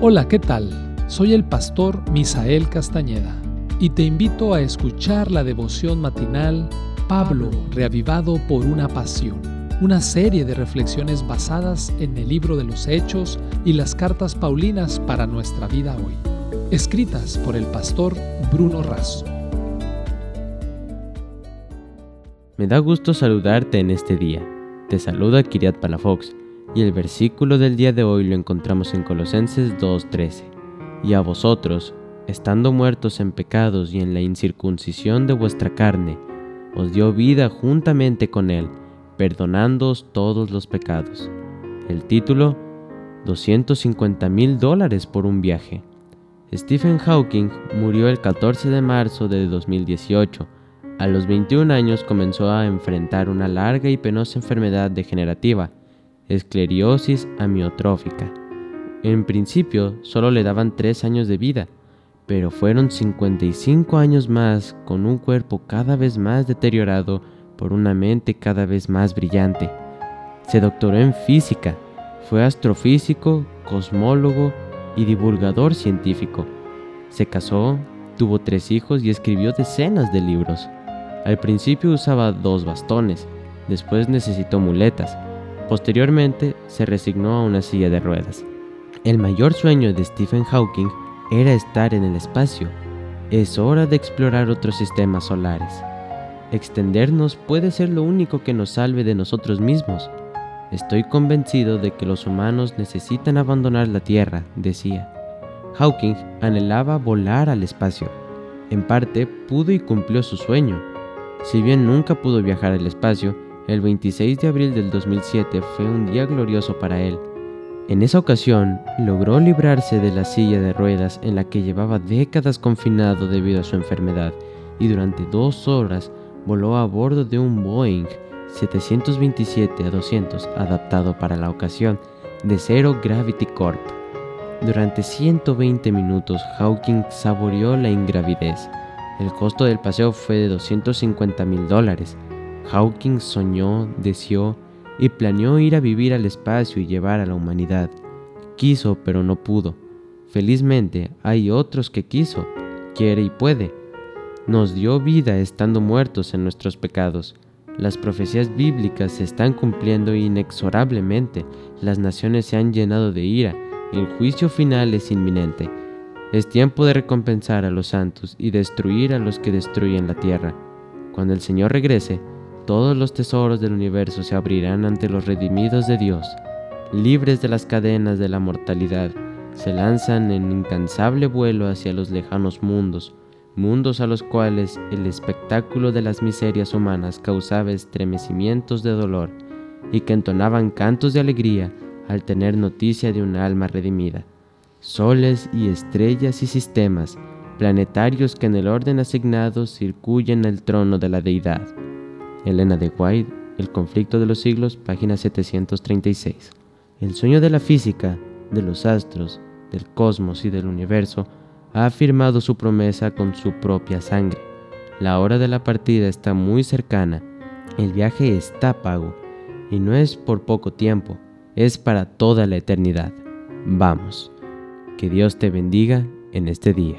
Hola, ¿qué tal? Soy el pastor Misael Castañeda y te invito a escuchar la devoción matinal Pablo, reavivado por una pasión, una serie de reflexiones basadas en el libro de los Hechos y las cartas Paulinas para nuestra vida hoy, escritas por el pastor Bruno Razo. Me da gusto saludarte en este día. Te saluda Kiriat Palafox y el versículo del día de hoy lo encontramos en Colosenses 2.13. Y a vosotros, estando muertos en pecados y en la incircuncisión de vuestra carne, os dio vida juntamente con Él, perdonándoos todos los pecados. El título, 250 mil dólares por un viaje. Stephen Hawking murió el 14 de marzo de 2018. A los 21 años comenzó a enfrentar una larga y penosa enfermedad degenerativa esclerosis amiotrófica. En principio solo le daban 3 años de vida, pero fueron 55 años más con un cuerpo cada vez más deteriorado por una mente cada vez más brillante. Se doctoró en física, fue astrofísico, cosmólogo y divulgador científico. Se casó, tuvo tres hijos y escribió decenas de libros. Al principio usaba dos bastones, después necesitó muletas, Posteriormente se resignó a una silla de ruedas. El mayor sueño de Stephen Hawking era estar en el espacio. Es hora de explorar otros sistemas solares. Extendernos puede ser lo único que nos salve de nosotros mismos. Estoy convencido de que los humanos necesitan abandonar la Tierra, decía. Hawking anhelaba volar al espacio. En parte pudo y cumplió su sueño. Si bien nunca pudo viajar al espacio, el 26 de abril del 2007 fue un día glorioso para él. En esa ocasión, logró librarse de la silla de ruedas en la que llevaba décadas confinado debido a su enfermedad y durante dos horas voló a bordo de un Boeing 727-200 adaptado para la ocasión de Zero Gravity Corp. Durante 120 minutos, Hawking saboreó la ingravidez. El costo del paseo fue de 250 mil dólares, Hawking soñó, deseó y planeó ir a vivir al espacio y llevar a la humanidad. Quiso, pero no pudo. Felizmente hay otros que quiso, quiere y puede. Nos dio vida estando muertos en nuestros pecados. Las profecías bíblicas se están cumpliendo inexorablemente. Las naciones se han llenado de ira. El juicio final es inminente. Es tiempo de recompensar a los santos y destruir a los que destruyen la tierra. Cuando el Señor regrese, todos los tesoros del universo se abrirán ante los redimidos de Dios, libres de las cadenas de la mortalidad, se lanzan en incansable vuelo hacia los lejanos mundos, mundos a los cuales el espectáculo de las miserias humanas causaba estremecimientos de dolor y que entonaban cantos de alegría al tener noticia de un alma redimida. Soles y estrellas y sistemas planetarios que en el orden asignado circuyen el trono de la deidad. Elena de White, El conflicto de los siglos, página 736. El sueño de la física, de los astros, del cosmos y del universo ha afirmado su promesa con su propia sangre. La hora de la partida está muy cercana, el viaje está pago, y no es por poco tiempo, es para toda la eternidad. Vamos, que Dios te bendiga en este día.